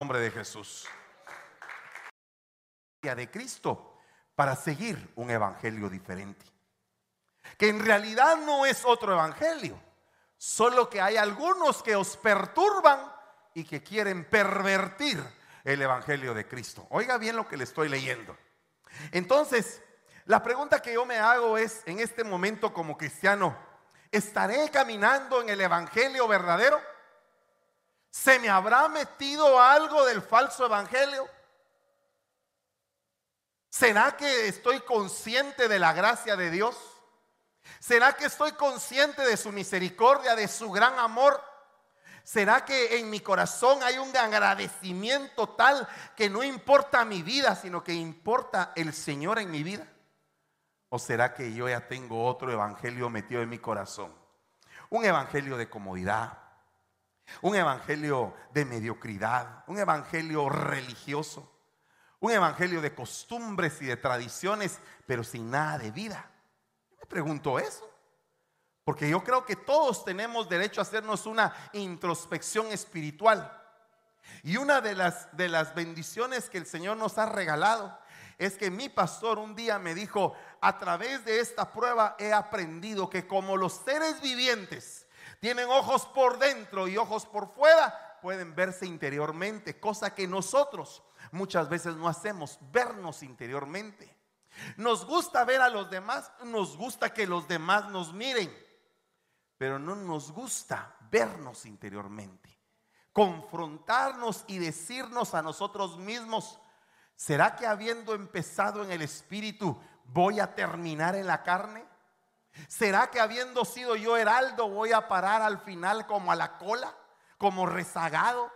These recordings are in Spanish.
nombre de Jesús. De Cristo para seguir un evangelio diferente. Que en realidad no es otro evangelio, solo que hay algunos que os perturban y que quieren pervertir el evangelio de Cristo. Oiga bien lo que le estoy leyendo. Entonces, la pregunta que yo me hago es, en este momento como cristiano, ¿estaré caminando en el evangelio verdadero? ¿Se me habrá metido algo del falso evangelio? ¿Será que estoy consciente de la gracia de Dios? ¿Será que estoy consciente de su misericordia, de su gran amor? ¿Será que en mi corazón hay un agradecimiento tal que no importa mi vida, sino que importa el Señor en mi vida? ¿O será que yo ya tengo otro evangelio metido en mi corazón? Un evangelio de comodidad, un evangelio de mediocridad, un evangelio religioso, un evangelio de costumbres y de tradiciones, pero sin nada de vida. Me pregunto eso, porque yo creo que todos tenemos derecho a hacernos una introspección espiritual. Y una de las, de las bendiciones que el Señor nos ha regalado es que mi pastor un día me dijo, a través de esta prueba he aprendido que como los seres vivientes, tienen ojos por dentro y ojos por fuera, pueden verse interiormente, cosa que nosotros muchas veces no hacemos, vernos interiormente. Nos gusta ver a los demás, nos gusta que los demás nos miren, pero no nos gusta vernos interiormente, confrontarnos y decirnos a nosotros mismos, ¿será que habiendo empezado en el espíritu voy a terminar en la carne? ¿Será que habiendo sido yo heraldo voy a parar al final como a la cola, como rezagado?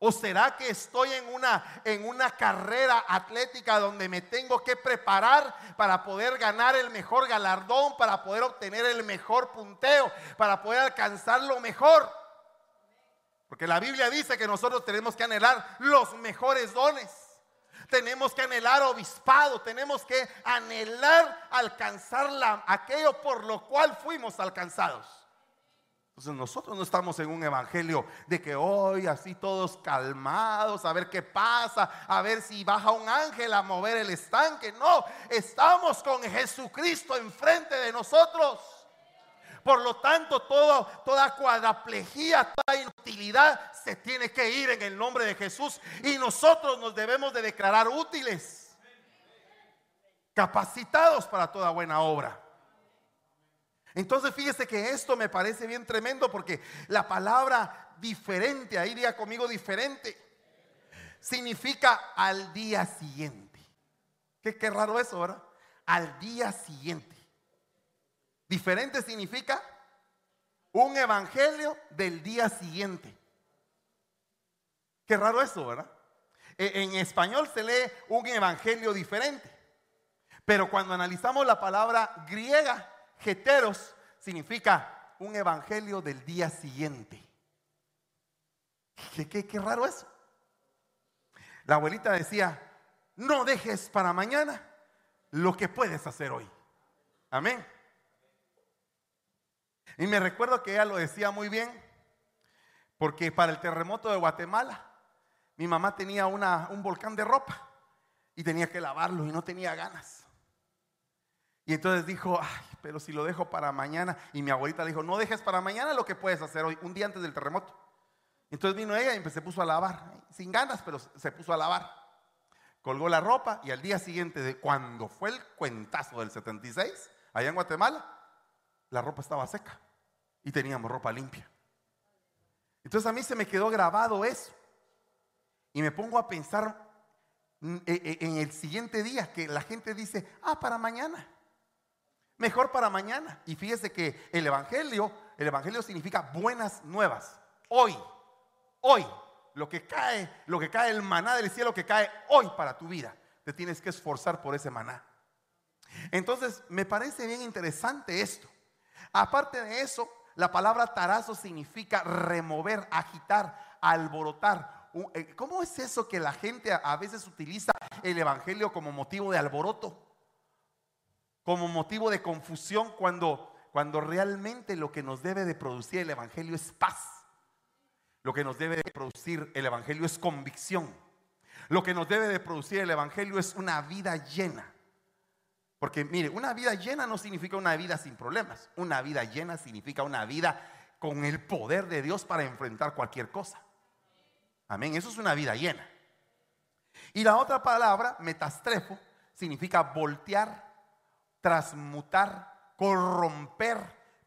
¿O será que estoy en una, en una carrera atlética donde me tengo que preparar para poder ganar el mejor galardón, para poder obtener el mejor punteo, para poder alcanzar lo mejor? Porque la Biblia dice que nosotros tenemos que anhelar los mejores dones tenemos que anhelar obispado, tenemos que anhelar alcanzar aquello por lo cual fuimos alcanzados. Entonces nosotros no estamos en un evangelio de que hoy así todos calmados, a ver qué pasa, a ver si baja un ángel a mover el estanque. No, estamos con Jesucristo enfrente de nosotros. Por lo tanto, toda cuadraplejía, toda inutilidad se tiene que ir en el nombre de Jesús. Y nosotros nos debemos de declarar útiles, capacitados para toda buena obra. Entonces fíjese que esto me parece bien tremendo porque la palabra diferente, ahí diga conmigo diferente, significa al día siguiente. Qué, qué raro eso, ¿verdad? Al día siguiente. Diferente significa un evangelio del día siguiente. Qué raro eso, ¿verdad? E, en español se lee un evangelio diferente. Pero cuando analizamos la palabra griega, heteros, significa un evangelio del día siguiente. ¿Qué, qué, qué raro eso? La abuelita decía, no dejes para mañana lo que puedes hacer hoy. Amén. Y me recuerdo que ella lo decía muy bien, porque para el terremoto de Guatemala, mi mamá tenía un volcán de ropa y tenía que lavarlo y no tenía ganas. Y entonces dijo, ay, pero si lo dejo para mañana. Y mi abuelita le dijo, no dejes para mañana lo que puedes hacer hoy, un día antes del terremoto. Entonces vino ella y se puso a lavar, sin ganas, pero se puso a lavar. Colgó la ropa y al día siguiente, de cuando fue el cuentazo del 76, allá en Guatemala, la ropa estaba seca y teníamos ropa limpia. Entonces a mí se me quedó grabado eso. Y me pongo a pensar mm, e, e, en el siguiente día que la gente dice, ah, para mañana. Mejor para mañana. Y fíjese que el Evangelio, el Evangelio significa buenas nuevas. Hoy, hoy, lo que cae, lo que cae, el maná del cielo que cae hoy para tu vida. Te tienes que esforzar por ese maná. Entonces, me parece bien interesante esto. Aparte de eso, la palabra tarazo significa remover, agitar, alborotar. Eh, ¿Cómo es eso que la gente a veces utiliza el Evangelio como motivo de alboroto? Como motivo de confusión cuando, cuando realmente lo que nos debe de producir el Evangelio es paz. Lo que nos debe de producir el Evangelio es convicción. Lo que nos debe de producir el Evangelio es una vida llena. Porque mire, una vida llena no significa una vida sin problemas. Una vida llena significa una vida con el poder de Dios para enfrentar cualquier cosa. Amén. Eso es una vida llena. Y la otra palabra, metastrefo, significa voltear, transmutar, corromper,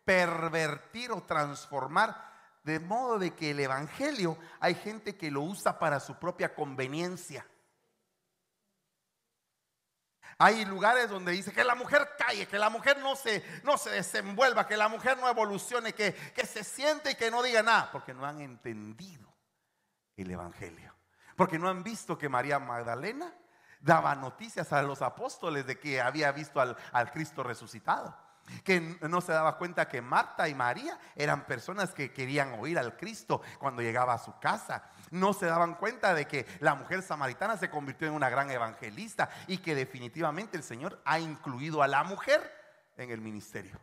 pervertir o transformar. De modo de que el Evangelio hay gente que lo usa para su propia conveniencia. Hay lugares donde dice que la mujer calle, que la mujer no se, no se desenvuelva, que la mujer no evolucione, que, que se siente y que no diga nada, porque no han entendido el Evangelio. Porque no han visto que María Magdalena daba noticias a los apóstoles de que había visto al, al Cristo resucitado que no se daba cuenta que Marta y María eran personas que querían oír al Cristo cuando llegaba a su casa. No se daban cuenta de que la mujer samaritana se convirtió en una gran evangelista y que definitivamente el Señor ha incluido a la mujer en el ministerio.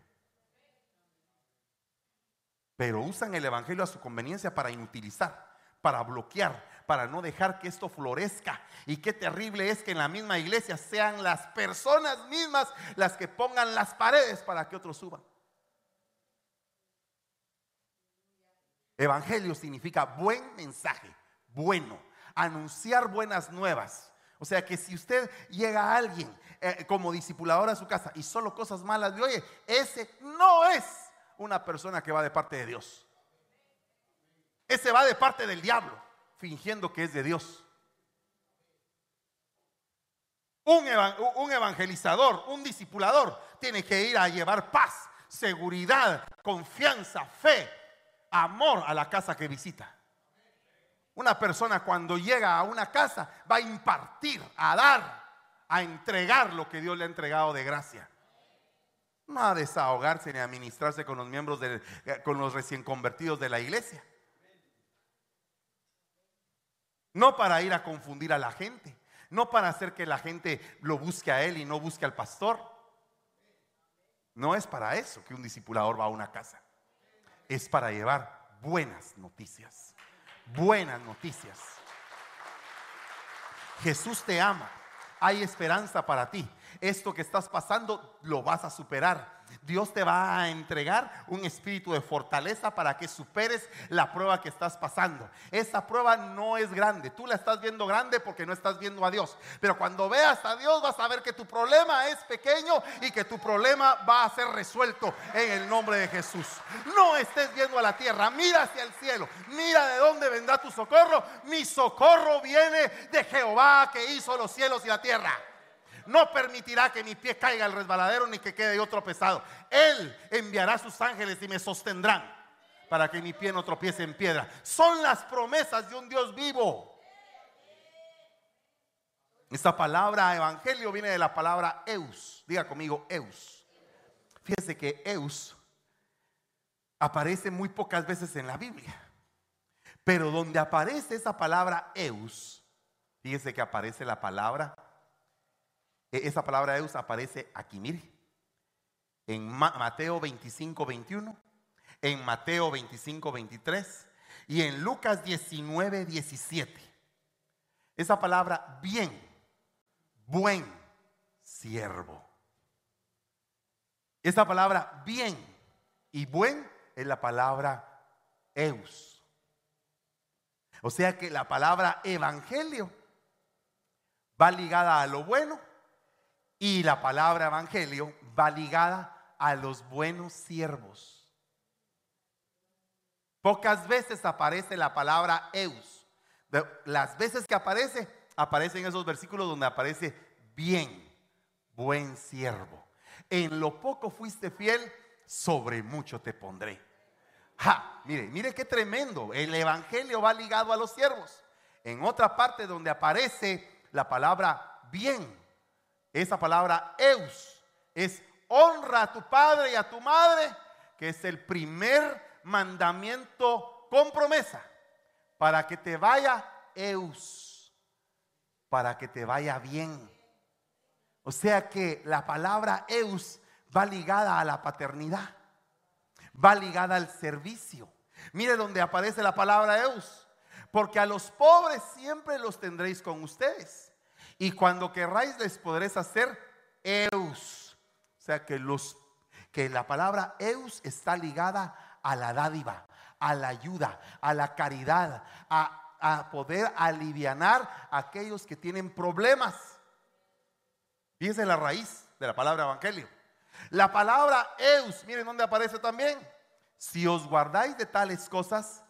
Pero usan el Evangelio a su conveniencia para inutilizar, para bloquear, para no dejar que esto florezca. Y qué terrible es que en la misma iglesia sean las personas mismas las que pongan las paredes para que otros suban. Evangelio significa buen mensaje, bueno, anunciar buenas nuevas. O sea que si usted llega a alguien eh, como discipulador a su casa y solo cosas malas le oye, ese no es una persona que va de parte de Dios. Ese va de parte del diablo fingiendo que es de Dios. Un, evangelizador, un discipulador, tiene que ir a llevar paz, seguridad, confianza, fe, amor a la casa que visita. Una persona cuando llega a una casa va a impartir, a dar, a entregar lo que Dios le ha entregado de gracia. No a desahogarse ni a ministrarse con los miembros, de, con los recién convertidos de la iglesia. No para ir a confundir a la gente. No para hacer que la gente lo busque a él y no busque al pastor. No es para eso que un discipulador va a una casa. Es para llevar buenas noticias. Buenas noticias. Jesús te ama. Hay esperanza para ti. Esto que estás pasando lo vas a superar Dios te va a entregar un espíritu de fortaleza para que superes la prueba que estás pasando. Esa prueba no es grande. Tú la estás viendo grande porque no estás viendo a Dios. Pero cuando veas a Dios vas a ver que tu problema es pequeño y que tu problema va a ser resuelto en el nombre de Jesús. No estés viendo a la tierra. Mira hacia el cielo. Mira de dónde vendrá tu socorro. Mi socorro viene de Jehová que hizo los cielos y la tierra no permitirá que mi pie caiga al resbaladero ni que quede otro pesado. Él enviará sus ángeles y me sostendrán para que mi pie no tropiece en piedra. Son las promesas de un Dios vivo. Esta palabra evangelio viene de la palabra eus. Diga conmigo eus. Fíjese que eus aparece muy pocas veces en la Biblia. Pero donde aparece esa palabra eus, fíjese que aparece la palabra esa palabra Eus aparece aquí, mire. En Mateo 25, 21, en Mateo 25, 23 y en Lucas 19, 17. Esa palabra bien, buen siervo. Esa palabra bien y buen es la palabra eus. O sea que la palabra evangelio va ligada a lo bueno y la palabra evangelio va ligada a los buenos siervos. Pocas veces aparece la palabra eus. Las veces que aparece, aparece en esos versículos donde aparece bien, buen siervo. En lo poco fuiste fiel, sobre mucho te pondré. Ja, mire, mire qué tremendo. El evangelio va ligado a los siervos. En otra parte donde aparece la palabra bien, esa palabra eus es honra a tu padre y a tu madre, que es el primer mandamiento con promesa, para que te vaya eus, para que te vaya bien. O sea que la palabra eus va ligada a la paternidad, va ligada al servicio, Mire donde aparece la palabra Eus. Porque a los pobres siempre los tendréis con ustedes. Y cuando querráis les podréis hacer Eus. O sea que los que la palabra Eus está ligada a la dádiva, a la ayuda, a la caridad, a, poder alivianar a aquellos que tienen problemas. Fíjense la raíz de la palabra evangelio. La palabra eus, miren dónde aparece también. Si os guardáis de tales cosas,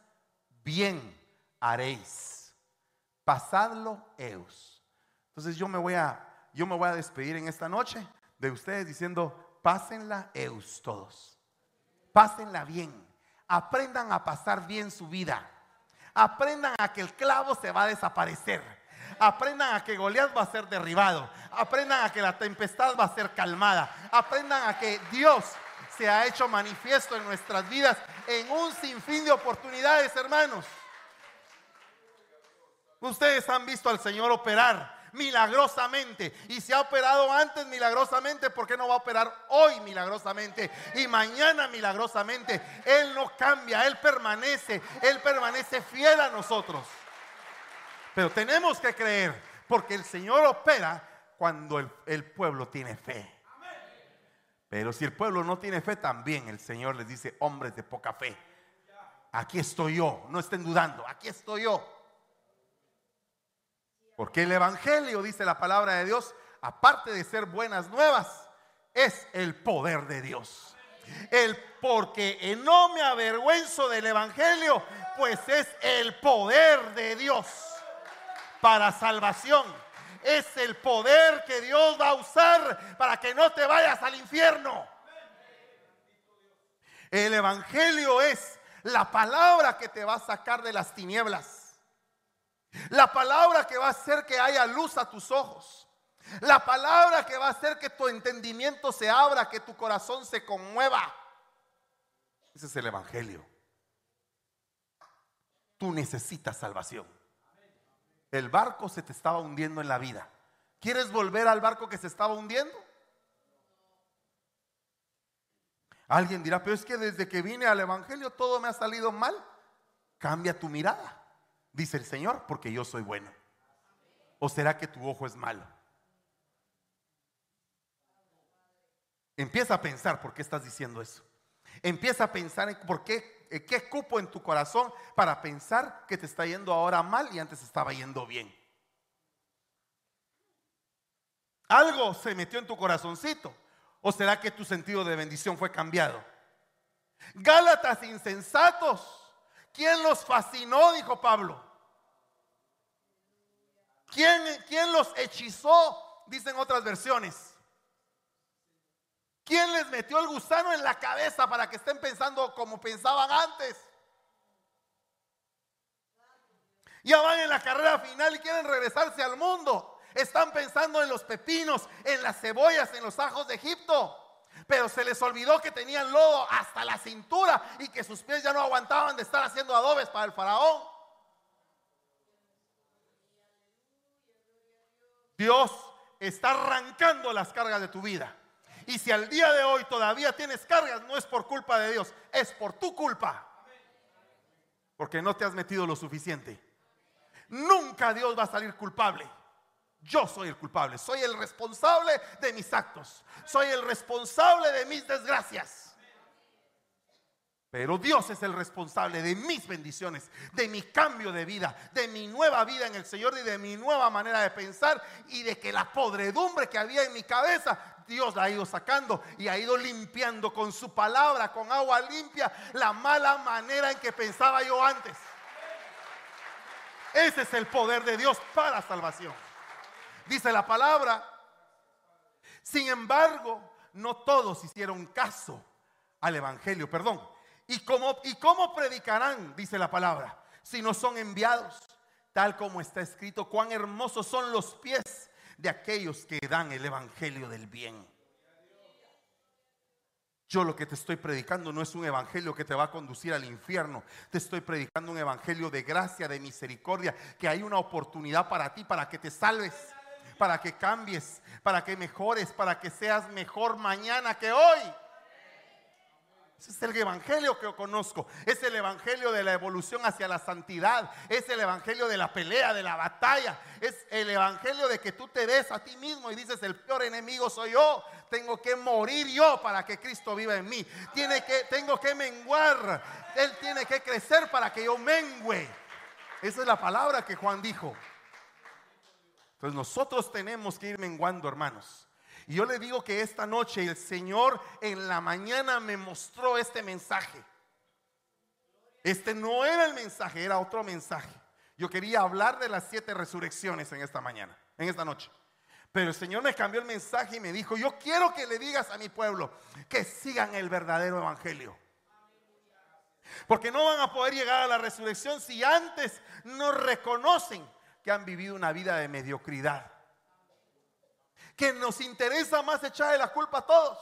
bien haréis. Pasadlo eus. Entonces yo me voy a yo me voy a despedir en esta noche de ustedes diciendo, pásenla eus todos. Pásenla bien. Aprendan a pasar bien su vida. Aprendan a que el clavo se va a desaparecer. Aprendan a que Goliat va a ser derribado. Aprendan a que la tempestad va a ser calmada. Aprendan a que Dios se ha hecho manifiesto en nuestras vidas en un sinfín de oportunidades, hermanos. Ustedes han visto al Señor operar milagrosamente. Y se ha operado antes milagrosamente, ¿por qué no va a operar hoy milagrosamente? Y mañana milagrosamente. Él no cambia, Él permanece, Él permanece fiel a nosotros. Pero tenemos que creer, porque el Señor opera cuando el, el pueblo tiene fe. Pero si el pueblo no tiene fe, también el Señor les dice, hombres de poca fe. Aquí estoy yo, no estén dudando, aquí estoy yo. Porque el Evangelio, dice la palabra de Dios, aparte de ser buenas nuevas, es el poder de Dios. El porque no me avergüenzo del Evangelio, pues es el poder de Dios para salvación. Es el poder que Dios va a usar para que no te vayas al infierno. El Evangelio es la palabra que te va a sacar de las tinieblas. La palabra que va a hacer que haya luz a tus ojos. La palabra que va a hacer que tu entendimiento se abra, que tu corazón se conmueva. Ese es el Evangelio. Tú necesitas salvación. El barco se te estaba hundiendo en la vida. ¿Quieres volver al barco que se estaba hundiendo? Alguien dirá, pero es que desde que vine al Evangelio todo me ha salido mal. Cambia tu mirada dice el Señor, porque yo soy bueno. ¿O será que tu ojo es malo? Empieza a pensar por qué estás diciendo eso. Empieza a pensar en por qué, qué cupo en tu corazón para pensar que te está yendo ahora mal y antes estaba yendo bien. Algo se metió en tu corazoncito. ¿O será que tu sentido de bendición fue cambiado? Gálatas insensatos. ¿Quién los fascinó? Dijo Pablo. ¿Quién, los hechizó? Dicen otras versiones. ¿Quién les metió el gusano en la cabeza para que estén pensando como pensaban antes? Ya van en la carrera final y quieren regresarse al mundo. Están pensando en los pepinos, en las cebollas, en los ajos de Egipto. Pero se les olvidó que tenían lodo hasta la cintura y que sus pies ya no aguantaban de estar haciendo adobes para el faraón. Dios está arrancando las cargas de tu vida. Y si al día de hoy todavía tienes cargas, no es por culpa de Dios, es por tu culpa. Porque no te has metido lo suficiente. Nunca Dios va a salir culpable. Yo soy el culpable, soy el responsable de mis actos, soy el responsable de mis desgracias. Pero Dios es el responsable de mis bendiciones, de mi cambio de vida, de mi nueva vida en el Señor y de mi nueva manera de pensar y de que la podredumbre que había en mi cabeza, Dios la ha ido sacando y ha ido limpiando con su palabra, con agua limpia, la mala manera en que pensaba yo antes. Ese es el poder de Dios para salvación. Dice la palabra. Sin embargo, no todos hicieron caso al Evangelio, perdón ¿Y cómo, ¿Y cómo predicarán? Dice la palabra. Si no son enviados, tal como está escrito, cuán hermosos son los pies de aquellos que dan el Evangelio del bien. Yo lo que te estoy predicando no es un evangelio que te va a conducir al infierno. Te estoy predicando un evangelio de gracia, de misericordia, que hay una oportunidad para ti, para que te salves, para que cambies, para que mejores, para que seas mejor mañana que hoy. Ese es el evangelio que yo conozco. Es el evangelio de la evolución hacia la santidad. Es el evangelio de la pelea, de la batalla. Es el evangelio de que tú te ves a ti mismo y dices, el peor enemigo soy yo. Tengo que morir yo para que Cristo viva en mí. Tiene que, tengo que menguar. Él tiene que crecer para que yo mengüe. Esa es la palabra que Juan dijo. Entonces nosotros tenemos que ir menguando, hermanos. Y yo le digo que esta noche el Señor en la mañana me mostró este mensaje. Este no era el mensaje, era otro mensaje. Yo quería hablar de las siete resurrecciones en esta mañana, en esta noche. Pero el Señor me cambió el mensaje y me dijo, yo quiero que le digas a mi pueblo que sigan el verdadero evangelio. Porque no van a poder llegar a la resurrección si antes no reconocen que han vivido una vida de mediocridad que nos interesa más echarle la culpa a todos.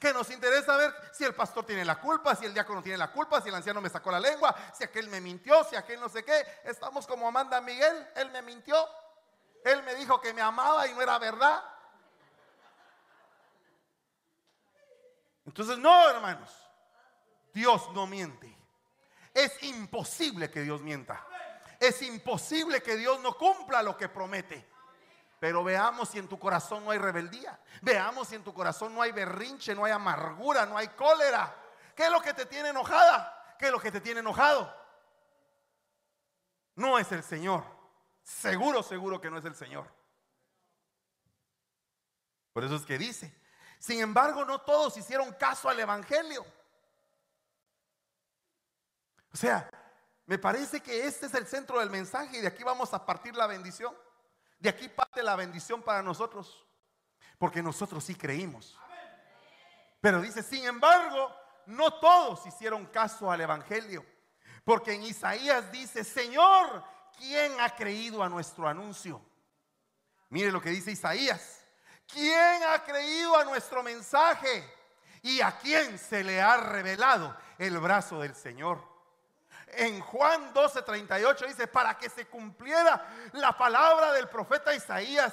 Que nos interesa ver si el pastor tiene la culpa, si el diácono tiene la culpa, si el anciano me sacó la lengua, si aquel me mintió, si aquel no sé qué. Estamos como Amanda Miguel, él me mintió. Él me dijo que me amaba y no era verdad. Entonces, no, hermanos, Dios no miente. Es imposible que Dios mienta. Es imposible que Dios no cumpla lo que promete. Pero veamos si en tu corazón no hay rebeldía. Veamos si en tu corazón no hay berrinche, no hay amargura, no hay cólera. ¿Qué es lo que te tiene enojada? ¿Qué es lo que te tiene enojado? No es el Señor. Seguro, seguro que no es el Señor. Por eso es que dice, sin embargo, no todos hicieron caso al Evangelio. O sea, me parece que este es el centro del mensaje y de aquí vamos a partir la bendición. De aquí parte la bendición para nosotros, porque nosotros sí creímos. Pero dice, sin embargo, no todos hicieron caso al Evangelio, porque en Isaías dice, Señor, ¿quién ha creído a nuestro anuncio? Mire lo que dice Isaías, ¿quién ha creído a nuestro mensaje? ¿Y a quién se le ha revelado el brazo del Señor? En Juan 12:38 dice, para que se cumpliera la palabra del profeta Isaías,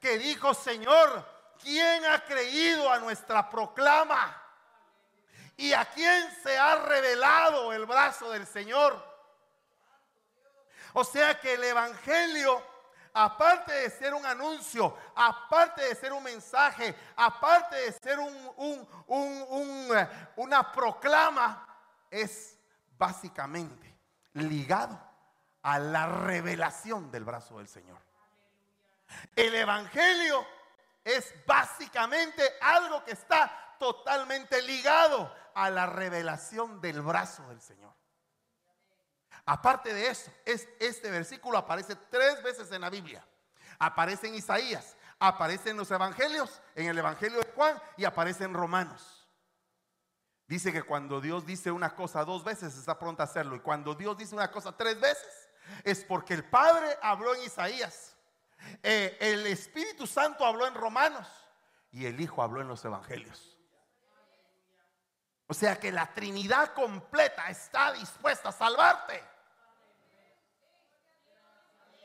que dijo, Señor, ¿quién ha creído a nuestra proclama? ¿Y a quién se ha revelado el brazo del Señor? O sea que el Evangelio, aparte de ser un anuncio, aparte de ser un mensaje, aparte de ser una proclama, es básicamente ligado a la revelación del brazo del Señor. El Evangelio es básicamente algo que está totalmente ligado a la revelación del brazo del Señor. Aparte de eso, es, este versículo aparece tres veces en la Biblia. Aparece en Isaías, aparece en los Evangelios, en el Evangelio de Juan y aparece en Romanos. Dice que cuando Dios dice una cosa dos veces está pronto a hacerlo. Y cuando Dios dice una cosa tres veces es porque el Padre habló en Isaías. Eh, el Espíritu Santo habló en Romanos. Y el Hijo habló en los Evangelios. O sea que la Trinidad completa está dispuesta a salvarte.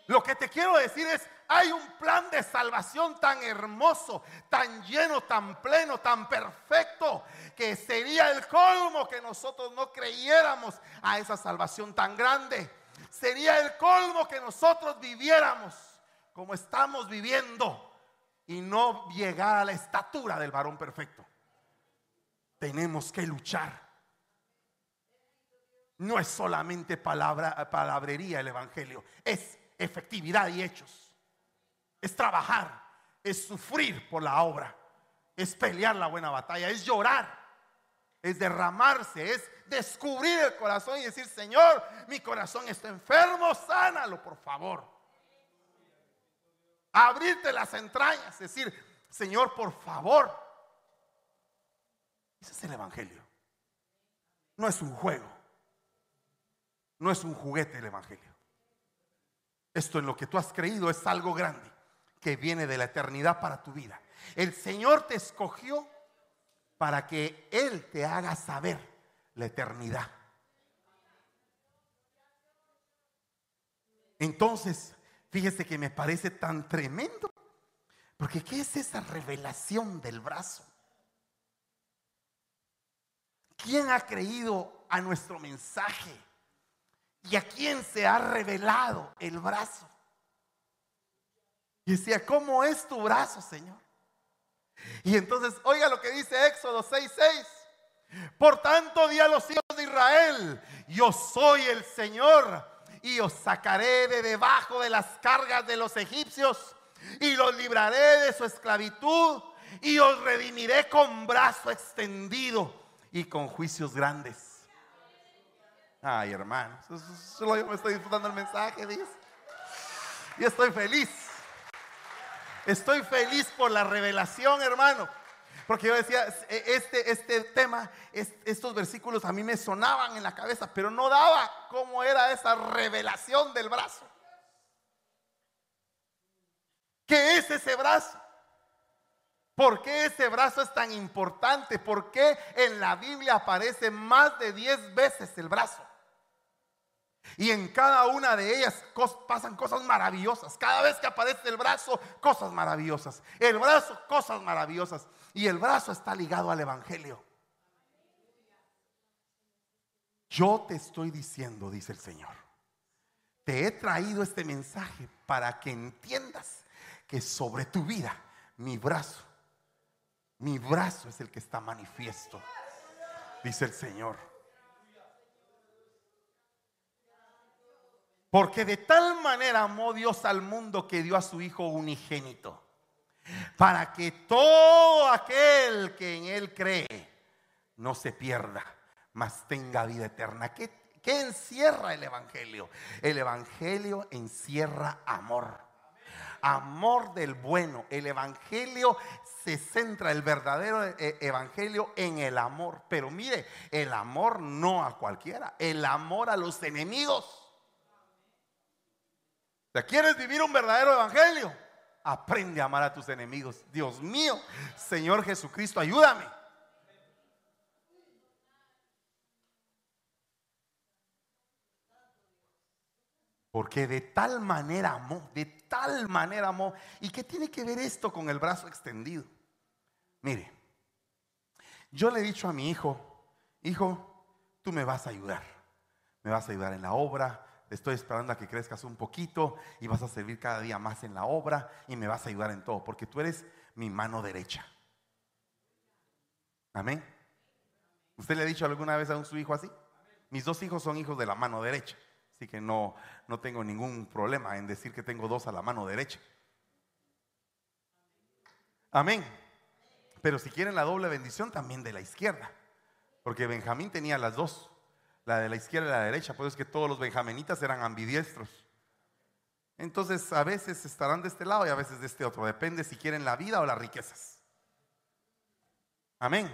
Lo que te quiero decir es, hay un plan de salvación tan hermoso, tan lleno, tan pleno, tan perfecto, que sería el colmo que nosotros no creyéramos a esa salvación tan grande. Sería el colmo que nosotros viviéramos como estamos viviendo y no llegar a la estatura del varón perfecto. Tenemos que luchar. No es solamente palabra, palabrería el Evangelio, es efectividad y hechos. Es trabajar, es sufrir por la obra, es pelear la buena batalla, es llorar, es derramarse, es descubrir el corazón y decir, Señor, mi corazón está enfermo, sánalo, por favor. Abrirte las entrañas, decir, Señor, por favor. Ese es el Evangelio. No es un juego. No es un juguete el Evangelio. Esto en lo que tú has creído es algo grande que viene de la eternidad para tu vida. El Señor te escogió para que Él te haga saber la eternidad. Entonces, fíjese que me parece tan tremendo, porque ¿qué es esa revelación del brazo? ¿quién ha creído a nuestro mensaje? ¿Y a quién se ha revelado el brazo? Y decía, ¿cómo es tu brazo, Señor? Y entonces, oiga lo que dice Éxodo 6:6. Por tanto, di a los hijos de Israel, yo soy el Señor y os sacaré de debajo de las cargas de los egipcios y los libraré de su esclavitud y os redimiré con brazo extendido y con juicios grandes. Ay, hermano, solo yo me estoy disfrutando el mensaje, dice. Y estoy feliz. Estoy feliz por la revelación, hermano. Porque yo decía, e, este, este tema, estos versículos a mí me sonaban en la cabeza, pero no daba cómo era esa revelación del brazo. ¿Qué es ese brazo? ¿Por qué ese brazo es tan importante? ¿Por qué en la Biblia aparece más de 10 veces el brazo? Y en cada una de ellas pasan cosas maravillosas. Cada vez que aparece el brazo, cosas maravillosas. El brazo, cosas maravillosas. Y el brazo está ligado al Evangelio. Yo te estoy diciendo, dice el Señor, te he traído este mensaje para que entiendas que sobre tu vida, mi brazo, mi brazo es el que está manifiesto, dice el Señor. Porque de tal manera amó Dios al mundo que dio a su Hijo unigénito. Para que todo aquel que en Él cree no se pierda, mas tenga vida eterna. ¿Qué, qué encierra el Evangelio? El Evangelio encierra amor. Amor del bueno. El Evangelio se centra, el verdadero eh, Evangelio, en el amor. Pero mire, el amor no a cualquiera, el amor a los enemigos. ¿Quieres vivir un verdadero evangelio? Aprende a amar a tus enemigos. Dios mío, Señor Jesucristo, ayúdame. Porque de tal manera amó, de tal manera amó. ¿Y qué tiene que ver esto con el brazo extendido? Mire, yo le he dicho a mi hijo, hijo, tú me vas a ayudar. Me vas a ayudar en la obra, estoy esperando a que crezcas un poquito y vas a servir cada día más en la obra y me vas a ayudar en todo, porque tú eres mi mano derecha. Amén. ¿Usted le ha dicho alguna vez a un su hijo así? Mis dos hijos son hijos de la mano derecha, así que no, no tengo ningún problema en decir que tengo dos a la mano derecha. Amén. Pero si quieren la doble bendición, también de la izquierda, porque Benjamín tenía las dos la de la izquierda y la derecha, pues es que todos los benjaminitas eran ambidiestros. Entonces a veces estarán de este lado y a veces de este otro, depende si quieren la vida o las riquezas. Amén.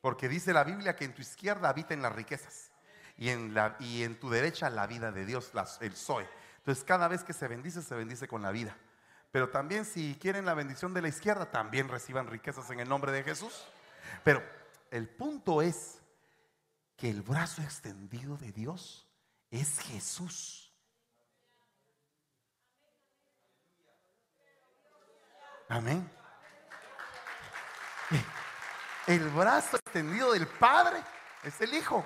Porque dice la Biblia que en tu izquierda habiten las riquezas y en, la, y en tu derecha la vida de Dios, el Zoe. Entonces cada vez que se bendice, se bendice con la vida. Pero también si quieren la bendición de la izquierda, también reciban riquezas en el nombre de Jesús. Pero el punto es que el brazo extendido de Dios es Jesús. Amén. El brazo extendido del Padre es el Hijo.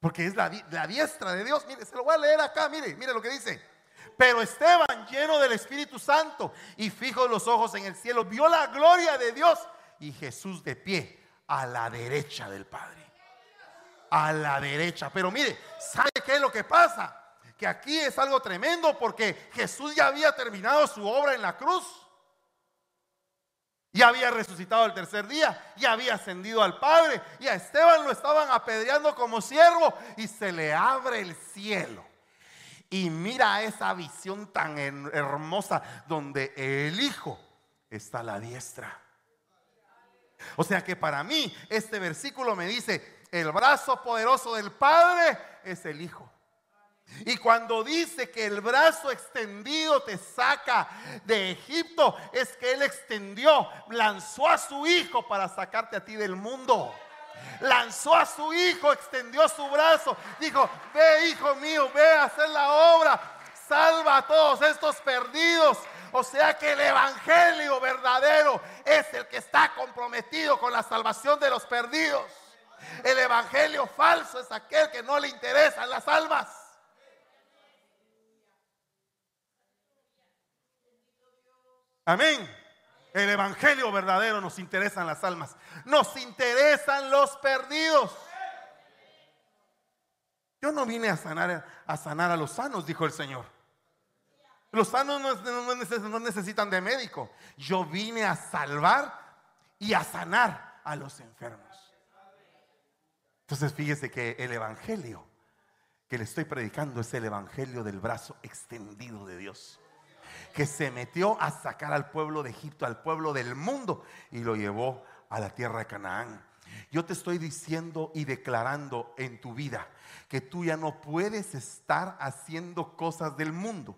Porque es la, diestra de Dios. Mire, se lo voy a leer acá. Mire, mire lo que dice. Pero Esteban, lleno del Espíritu Santo y fijo los ojos en el cielo, vio la gloria de Dios y Jesús de pie a la derecha del Padre. A la derecha. Pero mire, ¿sabe qué es lo que pasa? Que aquí es algo tremendo porque Jesús ya había terminado su obra en la cruz. Ya había resucitado el tercer día, ya había ascendido al Padre y a Esteban lo estaban apedreando como siervo y se le abre el cielo. Y mira esa visión tan hermosa donde el Hijo está a la diestra o sea que para mí este versículo me dice, el brazo poderoso del Padre es el Hijo. Y cuando dice que el brazo extendido te saca de Egipto, es que Él extendió, lanzó a su Hijo para sacarte a ti del mundo. Lanzó a su Hijo, extendió su brazo, dijo, ve hijo mío, ve a hacer la obra, salva a todos estos perdidos. O sea que el Evangelio verdadero es el que está comprometido con la salvación de los perdidos. El Evangelio falso es aquel que no le interesan las almas. Amén. El Evangelio verdadero nos interesan las almas. Nos interesan los perdidos. Yo no vine a sanar a, sanar a los sanos, dijo el Señor. Los sanos no, necesitan de médico. Yo vine a salvar y a sanar a los enfermos. Entonces fíjese que el Evangelio que le estoy predicando es el Evangelio del brazo extendido de Dios. Que se metió a sacar al pueblo de Egipto, al pueblo del mundo, y lo llevó a la tierra de Canaán. Yo te estoy diciendo y declarando en tu vida que tú ya no puedes estar haciendo cosas del mundo.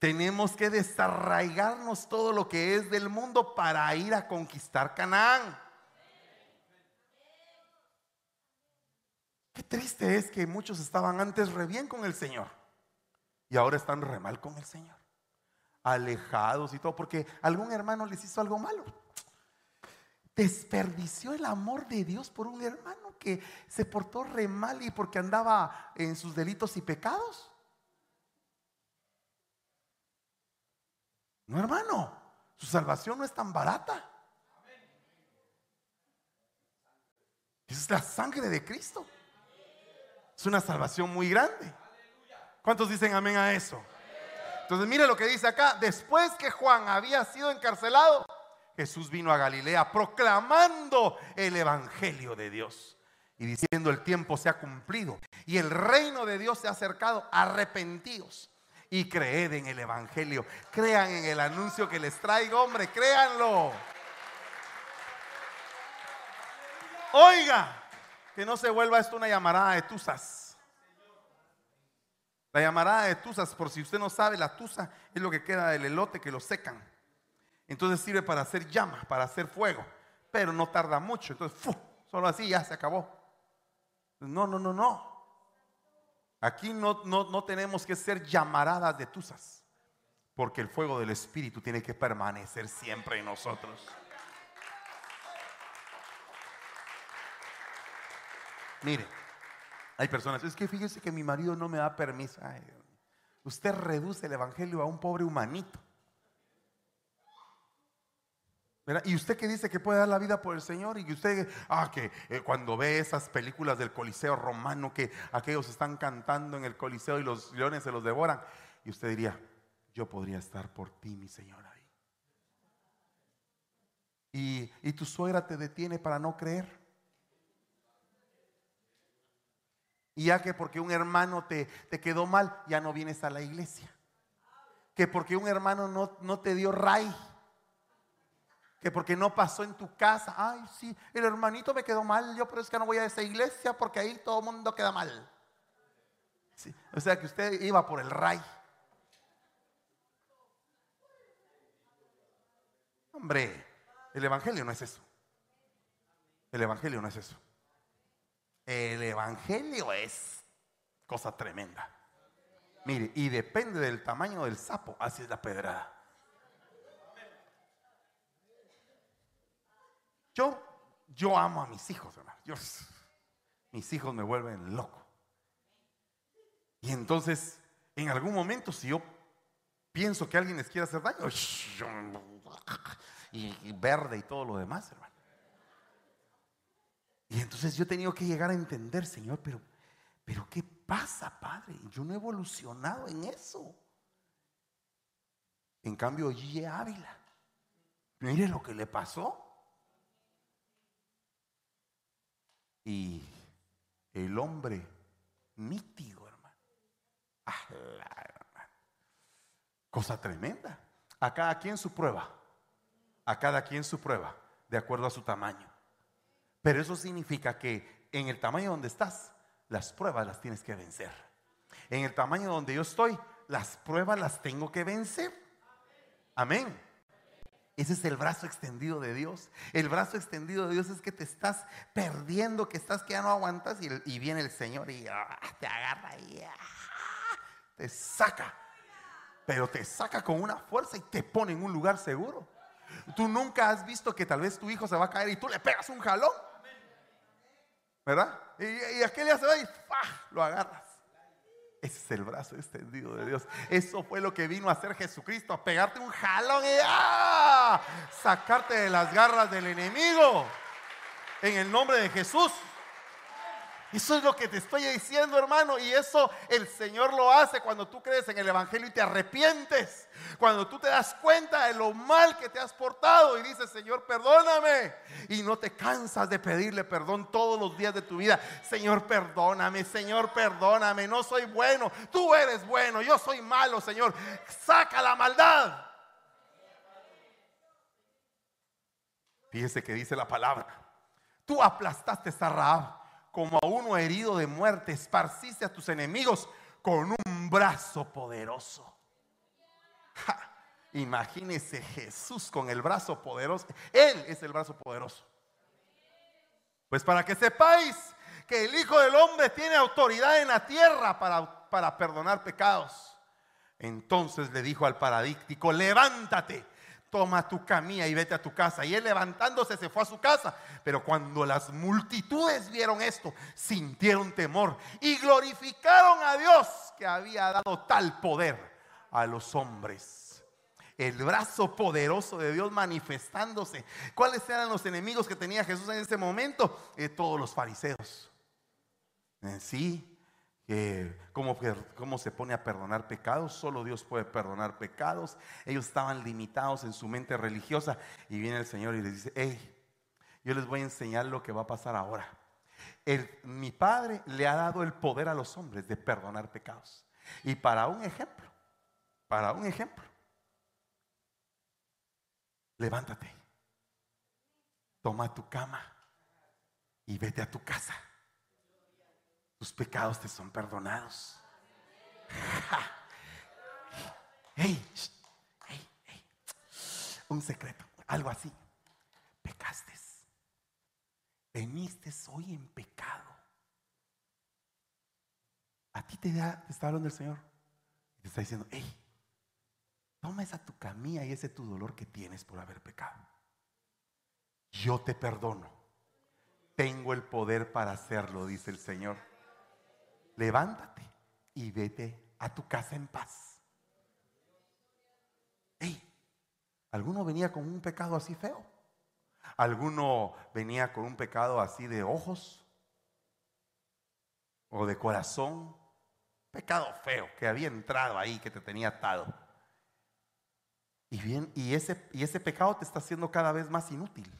Tenemos que desarraigarnos todo lo que es del mundo para ir a conquistar Canaán. Qué triste es que muchos estaban antes re bien con el Señor y ahora están re mal con el Señor. Alejados y todo, porque algún hermano les hizo algo malo. Desperdició el amor de Dios por un hermano que se portó re mal y porque andaba en sus delitos y pecados. No, hermano, su salvación no es tan barata. Es la sangre de Cristo. Es una salvación muy grande. ¿Cuántos dicen amén a eso? Entonces mire lo que dice acá. Después que Juan había sido encarcelado, Jesús vino a Galilea proclamando el Evangelio de Dios y diciendo el tiempo se ha cumplido y el reino de Dios se ha acercado. Arrepentidos y creed en el Evangelio. Crean en el anuncio que les traigo, hombre, créanlo. Oiga, que no se vuelva esto una llamarada de tuzas. La llamarada de tuzas, por si usted no sabe, la tuza es lo que queda del elote que lo secan. Entonces sirve para hacer llama, para hacer fuego, pero no tarda mucho. Entonces, solo así ya se acabó. No, no, no, no. Aquí no, no, tenemos que ser llamaradas de tusas, porque el fuego del Espíritu tiene que permanecer siempre en nosotros. Mire, hay personas, es que fíjese que mi marido no me da permiso. usted reduce el Evangelio a un pobre humanito. Y usted que dice que puede dar la vida por el Señor y que usted, ah, que eh, cuando ve esas películas del Coliseo romano que aquellos están cantando en el Coliseo y los leones se los devoran, y usted diría, yo podría estar por ti, mi Señor, ahí. Y, y tu suegra te detiene para no creer. Y ya que porque un hermano te, te quedó mal, ya no vienes a la iglesia. Que porque un hermano no, no te dio ray que porque no pasó en tu casa. Ay, sí, el hermanito me quedó mal, yo pero es que no voy a esa iglesia porque ahí todo el mundo queda mal. o sea que usted iba por el ray. Hombre, el Evangelio no es eso. El Evangelio no es eso. El Evangelio es cosa tremenda. Mire, y depende del tamaño del sapo, así es la pedrada. Yo, yo amo a mis hijos, hermano. mis hijos me vuelven loco. Y entonces, en algún momento, si yo pienso que alguien les quiere hacer daño, y, verde y todo lo demás, hermano. Y entonces yo he tenido que llegar a entender, Señor, pero, pero ¿qué pasa, Padre? Yo no he evolucionado en eso. En cambio, Gigi Ávila, mire lo que le pasó. Y el hombre nítido, hermano. Ah, Cosa tremenda. A cada quien su prueba. A cada quien su prueba, de acuerdo a su tamaño. Pero eso significa que en el tamaño donde estás, las pruebas las tienes que vencer. En el tamaño donde yo estoy, las pruebas las tengo que vencer. Amén. Ese es el brazo extendido de Dios. El brazo extendido de Dios es que te estás perdiendo, que estás que ya no aguantas y, viene el Señor y ah, te agarra y ah, te saca. Pero te saca con una fuerza y te pone en un lugar seguro. Tú nunca has visto que tal vez tu hijo se va a caer y tú le pegas un jalón. ¿Verdad? Y, aquel día se va y lo agarras. Ese es el brazo extendido de Dios. Eso fue lo que vino a hacer Jesucristo, a pegarte un jalón y ¡ah! sacarte de las garras del enemigo. En el nombre de Jesús. Eso es lo que te estoy diciendo, hermano. Y eso el Señor lo hace cuando tú crees en el Evangelio y te arrepientes. Cuando tú te das cuenta de lo mal que te has portado y dices, Señor, perdóname. Y no te cansas de pedirle perdón todos los días de tu vida. Señor, perdóname, Señor, perdóname. No soy bueno. Tú eres bueno. Yo soy malo, Señor. Saca la maldad. Fíjese que dice la palabra. Tú aplastaste esa Rahab como a uno herido de muerte, esparciste a tus enemigos con un brazo poderoso. imagínese Jesús con el brazo poderoso. Él es el brazo poderoso. Pues para que sepáis que el Hijo del Hombre tiene autoridad en la tierra para, para perdonar pecados. Entonces le dijo al paradíctico, levántate toma tu camilla y vete a tu casa. Y él levantándose se fue a su casa. Pero cuando las multitudes vieron esto, sintieron temor y glorificaron a Dios que había dado tal poder a los hombres. El brazo poderoso de Dios manifestándose. ¿Cuáles eran los enemigos que tenía Jesús en ese momento? Eh, todos los fariseos. En eh, sí, ¿Cómo, se pone a perdonar pecados? Solo Dios puede perdonar pecados. Ellos estaban limitados en su mente religiosa y viene el Señor y les dice, hey, yo les voy a enseñar lo que va a pasar ahora. mi Padre le ha dado el poder a los hombres de perdonar pecados. Y para un ejemplo, para un ejemplo, levántate, toma tu cama y vete a tu casa tus pecados te son perdonados. Un secreto, algo así. Pecaste. Veniste hoy en pecado. A ti te, da, te está hablando el Señor. Te está diciendo, hey, toma esa tu camilla y ese tu dolor que tienes por haber pecado. Yo te perdono. Tengo el poder para hacerlo, dice el Señor levántate y vete a tu casa en paz. Hey, ¿alguno venía con un pecado así feo? ¿Alguno venía con un pecado así de ojos? ¿O de corazón? Pecado feo que había entrado ahí, que te tenía atado. Y bien, y ese, y ese pecado te está haciendo cada vez más inútil,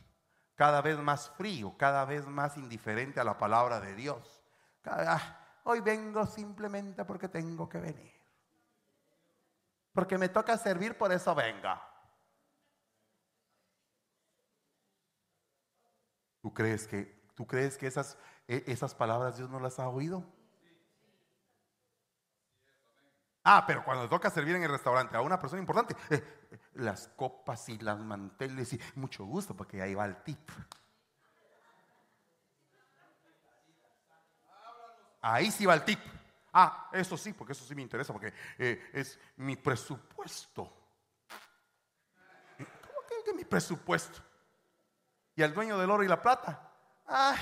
cada vez más frío, cada vez más indiferente a la palabra de Dios. Cada, ah, Hoy vengo simplemente porque tengo que venir. Porque me toca servir, por eso venga. ¿Tú crees que, tú crees que esas, e, esas palabras Dios no las ha oído? Ah, pero cuando toca servir en el restaurante a una persona importante, eh, las copas y las manteles y mucho gusto, porque ahí va el tip. Ahí sí va el tip. Ah, eso sí, porque eso sí me interesa, porque eh, es mi presupuesto. ¿Cómo que, mi presupuesto? Y al dueño del oro y la plata, ah,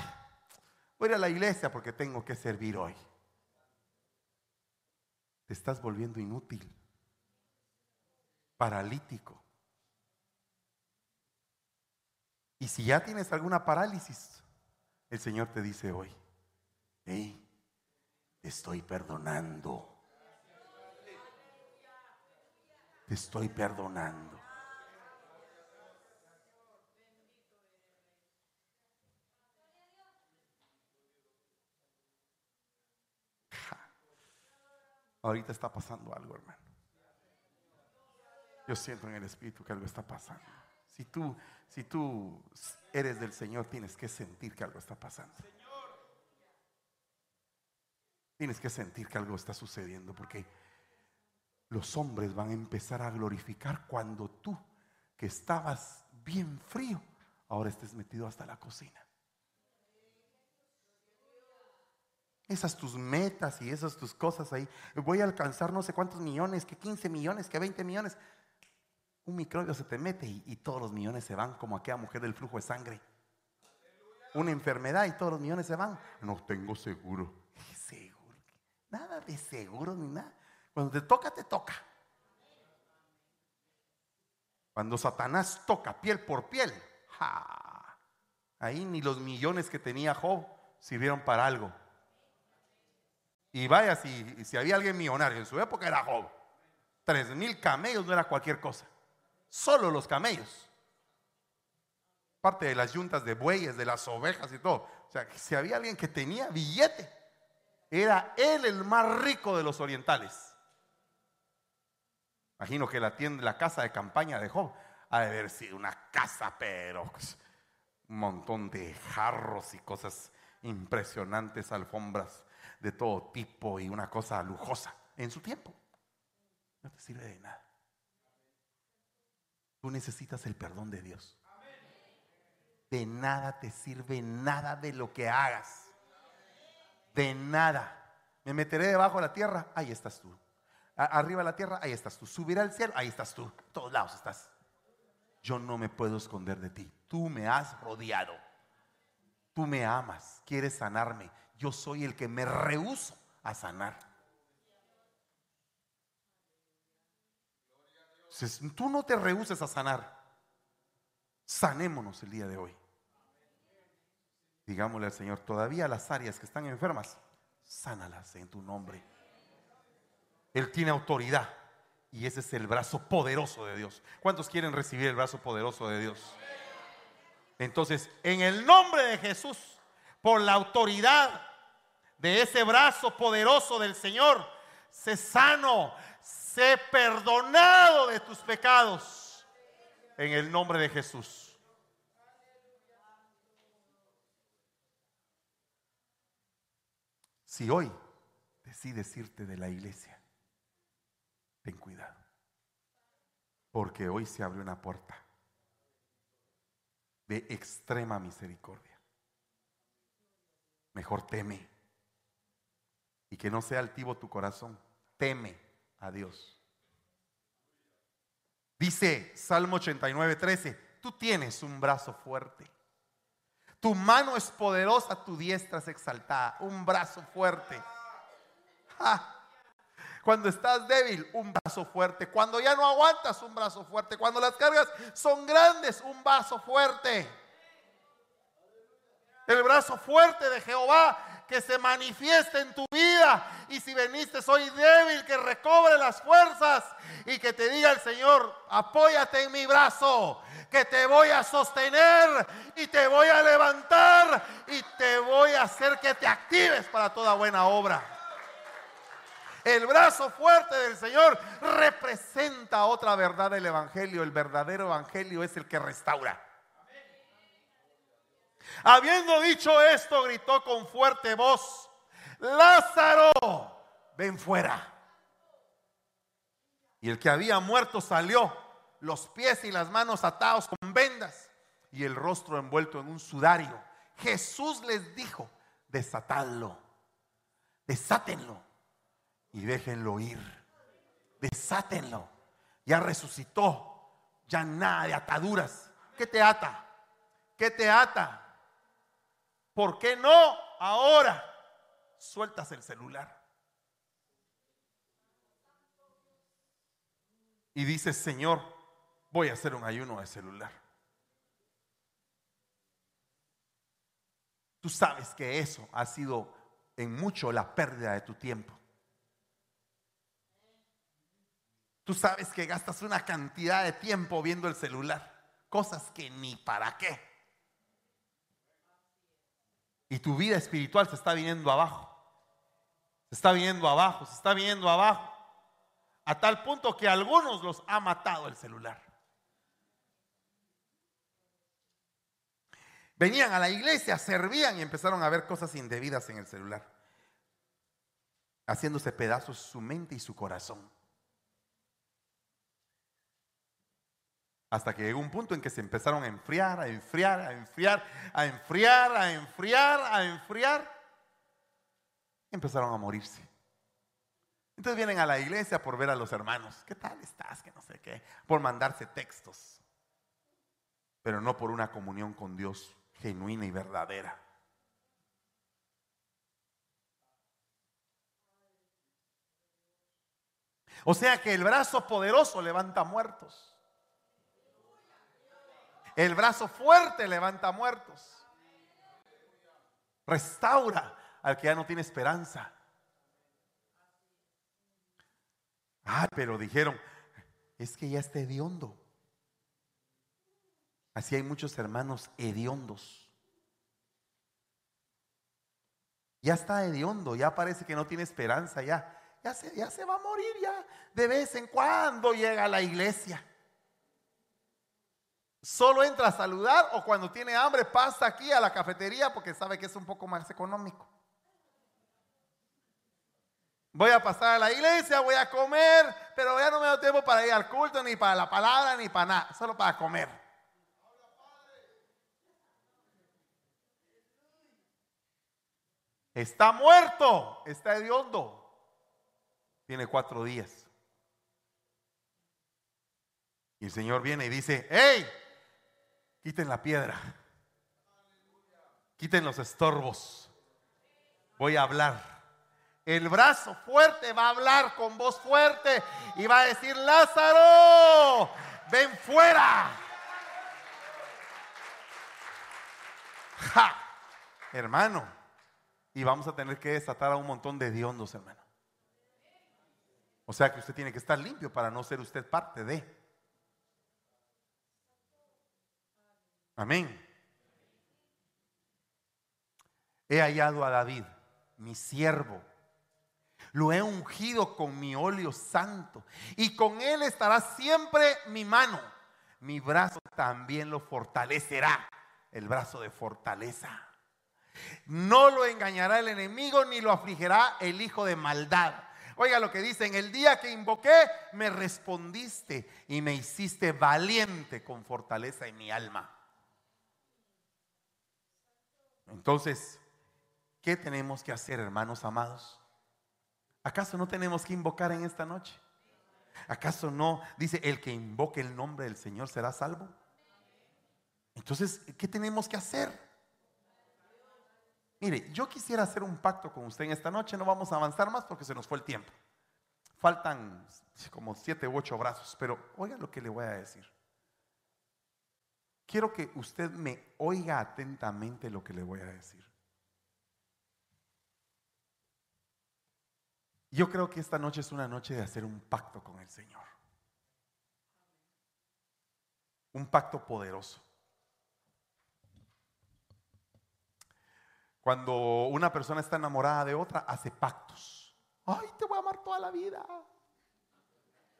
voy a ir a la iglesia porque tengo que servir hoy. Te estás volviendo inútil, paralítico. Y si ya tienes alguna parálisis, el Señor te dice hoy, hey, te estoy perdonando. Te estoy perdonando. Ahorita está pasando algo, hermano. Yo siento en el espíritu que algo está pasando. Si tú, si tú eres del Señor, tienes que sentir que algo está pasando. Tienes que sentir que algo está sucediendo porque los hombres van a empezar a glorificar cuando tú, que estabas bien frío, ahora estés metido hasta la cocina. esas tus metas y esas tus cosas ahí. Voy a alcanzar no sé cuántos millones, que 15 millones, que 20 millones. Un microbio se te mete y, todos los millones se van, como aquella mujer del flujo de sangre. Una enfermedad y todos los millones se van. No tengo seguro. Nada de seguro ni nada. Cuando te toca, te toca. Cuando Satanás toca piel por piel, ahí ni los millones que tenía Job sirvieron para algo. Y vaya, si, si había alguien millonario en su época era Job. Tres mil camellos no era cualquier cosa. Solo los camellos. Parte de las yuntas de bueyes, de las ovejas y todo. O sea, si había alguien que tenía billete, era él el más rico de los orientales. Imagino que la tienda, la casa de campaña de Job ha de haber sido una casa, pero un montón de jarros y cosas impresionantes, alfombras de todo tipo y una cosa lujosa en su tiempo. No te sirve de nada. Tú necesitas el perdón de Dios. De nada te sirve nada de lo que hagas. De nada. Me meteré debajo de la tierra, ahí estás tú arriba de la tierra, ahí estás tú. Subir al cielo, ahí estás tú. Todos lados estás. Yo no me puedo esconder de ti. Tú me has rodeado. Tú me amas, quieres sanarme. Yo soy el que me rehuso a sanar. tú no te rehuses a sanar. Sanémonos el día de hoy. Digámosle al Señor, todavía las áreas que están enfermas, sánalas en tu nombre. Él tiene autoridad. Y ese es el brazo poderoso de Dios. ¿Cuántos quieren recibir el brazo poderoso de Dios? Entonces, en el nombre de Jesús, por la autoridad de ese brazo poderoso del Señor, sé sano, sé perdonado de tus pecados. En el nombre de Jesús. Si hoy decides irte de la iglesia, ten cuidado. Porque hoy se abre una puerta de extrema misericordia. Mejor teme. Y que no sea altivo tu corazón. Teme a Dios. Dice Salmo 89, 13, tú tienes un brazo fuerte. Tu mano es poderosa, tu diestra es exaltada. Un brazo fuerte. Cuando estás débil, un brazo fuerte. Cuando ya no aguantas, un brazo fuerte. Cuando las cargas son grandes, un brazo fuerte. El brazo fuerte de Jehová que se manifieste en tu vida. Y si veniste soy débil, que recobre las fuerzas y que te diga el Señor, apóyate en mi brazo, que te voy a sostener y te voy a levantar y te voy a hacer que te actives para toda buena obra. El brazo fuerte del Señor representa otra verdad del Evangelio. El verdadero Evangelio es el que restaura. Habiendo dicho esto, gritó con fuerte voz, Lázaro, ven fuera. Y el que había muerto salió, los pies y las manos atados con vendas y el rostro envuelto en un sudario. Jesús les dijo, desatadlo, desátenlo y déjenlo ir. Desátenlo. Ya resucitó. Ya nada de ataduras. ¿Qué te ata? ¿Qué te ata? ¿Por qué no ahora sueltas el celular? Y dices, Señor, voy a hacer un ayuno de celular. Tú sabes que eso ha sido en mucho la pérdida de tu tiempo. Tú sabes que gastas una cantidad de tiempo viendo el celular, cosas que ni para qué. Y tu vida espiritual se está viniendo abajo. Se está viniendo abajo, se está viniendo abajo. A tal punto que a algunos los ha matado el celular. Venían a la iglesia, servían y empezaron a ver cosas indebidas en el celular. Haciéndose pedazos su mente y su corazón. Hasta que llegó un punto en que se empezaron a enfriar, a enfriar, a enfriar, a enfriar, a enfriar, a enfriar. empezaron a morirse. Entonces vienen a la iglesia por ver a los hermanos. ¿Qué tal estás? Que no sé qué. Por mandarse textos. Pero no por una comunión con Dios genuina y verdadera. O sea que el brazo poderoso levanta muertos. El brazo fuerte levanta muertos. Restaura al que ya no tiene esperanza. Ah, pero dijeron, es que ya está hediondo. Así hay muchos hermanos hediondos. Ya está hediondo, ya parece que no tiene esperanza, ya, ya, se, ya se va a morir, ya de vez en cuando llega a la iglesia. Solo entra a saludar o cuando tiene hambre pasa aquí a la cafetería porque sabe que es un poco más económico. Voy a pasar a la iglesia, voy a comer, pero ya no me da tiempo para ir al culto, ni para la palabra, ni para nada, solo para comer. Está muerto, está hediondo. Tiene cuatro días. Y el Señor viene y dice, hey, Quiten la piedra. Quiten los estorbos. Voy a hablar. El brazo fuerte va a hablar con voz fuerte y va a decir, Lázaro, ven fuera. Ja, hermano. Y vamos a tener que desatar a un montón de diondos, hermano. O sea que usted tiene que estar limpio para no ser usted parte de. Amén. He hallado a David, mi siervo. Lo he ungido con mi óleo santo. Y con él estará siempre mi mano. Mi brazo también lo fortalecerá. El brazo de fortaleza. No lo engañará el enemigo ni lo afligirá el hijo de maldad. Oiga lo que dice, en el día que invoqué, me respondiste y me hiciste valiente con fortaleza en mi alma. Entonces, ¿qué tenemos que hacer, hermanos amados? ¿Acaso no tenemos que invocar en esta noche? ¿Acaso no dice el que invoque el nombre del Señor será salvo? Entonces, ¿qué tenemos que hacer? Mire, yo quisiera hacer un pacto con usted en esta noche, no vamos a avanzar más porque se nos fue el tiempo. Faltan como siete u ocho brazos, pero oiga lo que le voy a decir. Quiero que usted me oiga atentamente lo que le voy a decir. Yo creo que esta noche es una noche de hacer un pacto con el Señor. Un pacto poderoso. Cuando una persona está enamorada de otra, hace pactos. Ay, te voy a amar toda la vida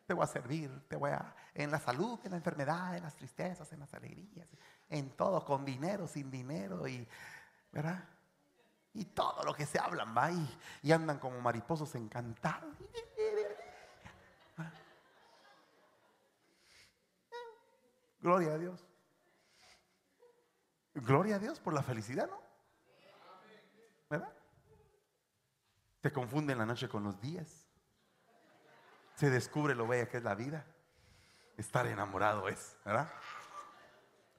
te voy a servir, te voy a, en la salud, en la enfermedad, en las tristezas, en las alegrías, en todo, con dinero, sin dinero, y, ¿verdad? Y todo lo que se hablan, va, y, y andan como mariposos encantados. Gloria a Dios. Gloria a Dios por la felicidad, ¿no? ¿Verdad? Te confunden la noche con los días se descubre lo bella que es la vida. Estar enamorado es, ¿verdad?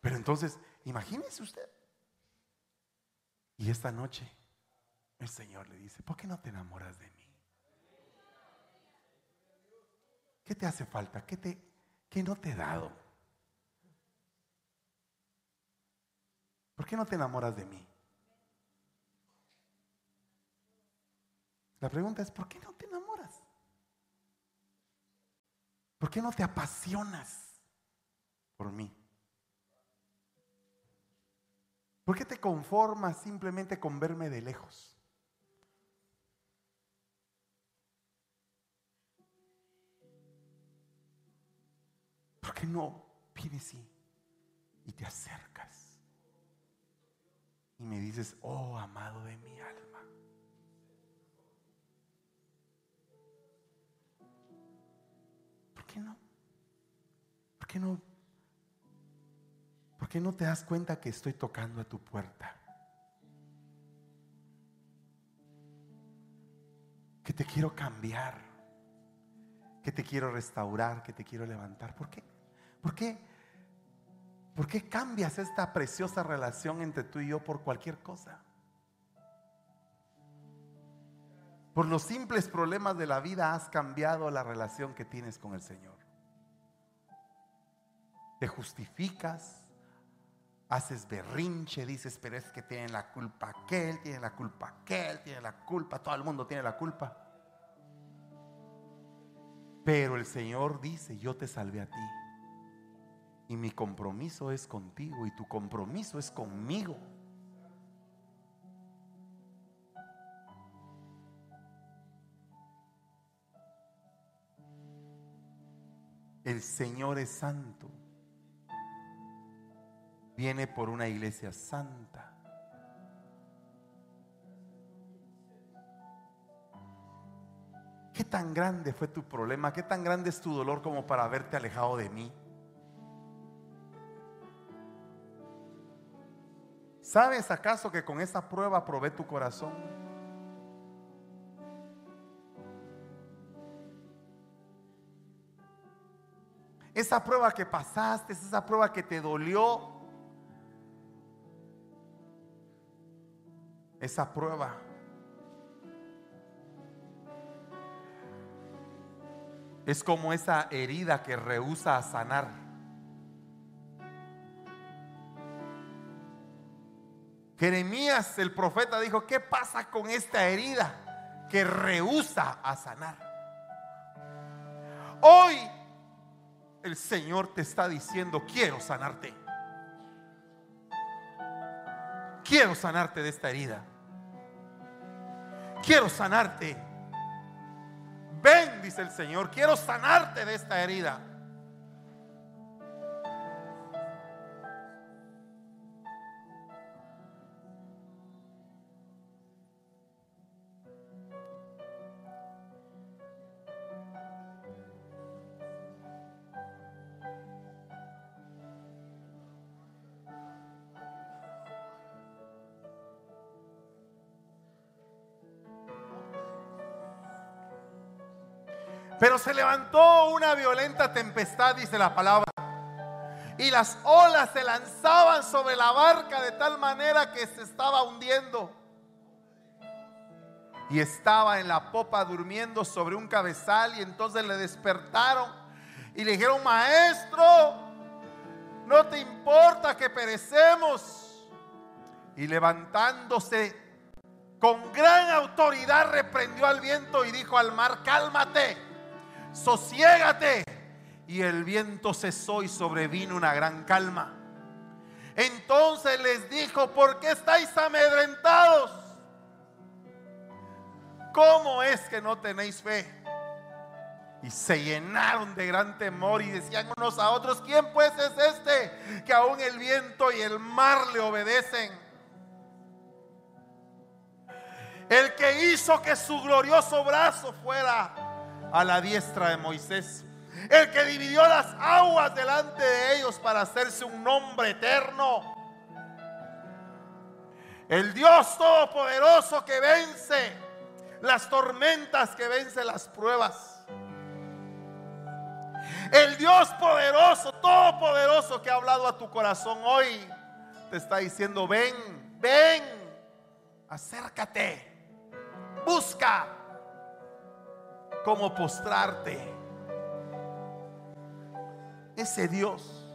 Pero entonces, imagínese usted. Y esta noche el Señor le dice, ¿por qué no te enamoras de mí? ¿Qué te hace falta? ¿Qué, te, qué no te he dado? ¿Por qué no te enamoras de mí? La pregunta es, ¿por qué no te enamoras? ¿Por qué no te apasionas por mí? ¿Por qué te conformas simplemente con verme de lejos? ¿Por qué no vienes y, y te acercas? Y me dices, oh amado de mi alma. Qué no? ¿Por qué no? ¿Por qué no te das cuenta que estoy tocando a tu puerta? te quiero cambiar, que te quiero restaurar, que te quiero levantar. ¿Por qué? ¿Por qué? ¿Por qué cambias esta preciosa relación entre tú y yo por cualquier cosa? Por los simples problemas de la vida has cambiado la relación que tienes con el Señor. Te justificas, haces berrinche, dices, pero es que tiene la culpa aquel, tiene la culpa aquel, tiene la culpa, todo el mundo tiene la culpa. Pero el Señor dice, yo te salvé a ti. Y mi compromiso es contigo y tu compromiso es conmigo. El Señor es santo. Viene por una iglesia santa. ¿Qué tan grande fue tu problema? ¿Qué tan grande es tu dolor como para haberte alejado de mí? ¿Sabes acaso que con esa prueba probé tu corazón? Esa prueba que pasaste, esa prueba que te dolió, esa prueba es como esa herida que rehúsa a sanar. Jeremías, el profeta, dijo, ¿qué pasa con esta herida que rehúsa a sanar? Hoy el Señor te está diciendo, quiero sanarte. Quiero sanarte de esta herida. Quiero sanarte. Ven, dice el Señor, quiero sanarte de esta herida. Se levantó una violenta tempestad, dice la palabra. Y las olas se lanzaban sobre la barca de tal manera que se estaba hundiendo. Y estaba en la popa durmiendo sobre un cabezal y entonces le despertaron y le dijeron, maestro, no te importa que perecemos. Y levantándose con gran autoridad reprendió al viento y dijo al mar, cálmate sosiégate. Y el viento cesó y sobrevino una gran calma. Entonces les dijo, ¿por qué estáis amedrentados? ¿Cómo es que no tenéis fe? Y se llenaron de gran temor y decían unos a otros, ¿quién pues es este que aún el viento y el mar le obedecen? El que hizo que su glorioso brazo fuera a la diestra de Moisés. El que dividió las aguas delante de ellos para hacerse un nombre eterno. El Dios todopoderoso que vence las tormentas, que vence las pruebas. El Dios poderoso, todopoderoso que ha hablado a tu corazón hoy, te está diciendo, ven, ven, acércate, busca, cómo postrarte. Ese Dios,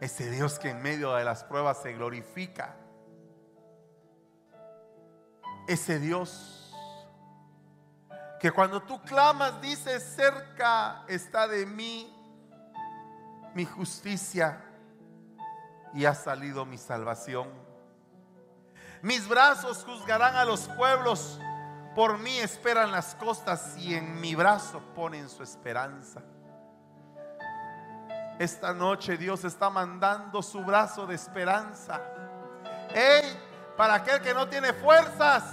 ese Dios que en medio de las pruebas se glorifica. Ese Dios que cuando tú clamas dice, cerca está de mí mi justicia y ha salido mi salvación. Mis brazos juzgarán a los pueblos por mí esperan las costas y en mi brazo ponen su esperanza. Esta noche Dios está mandando su brazo de esperanza. Hey, para aquel que no tiene fuerzas.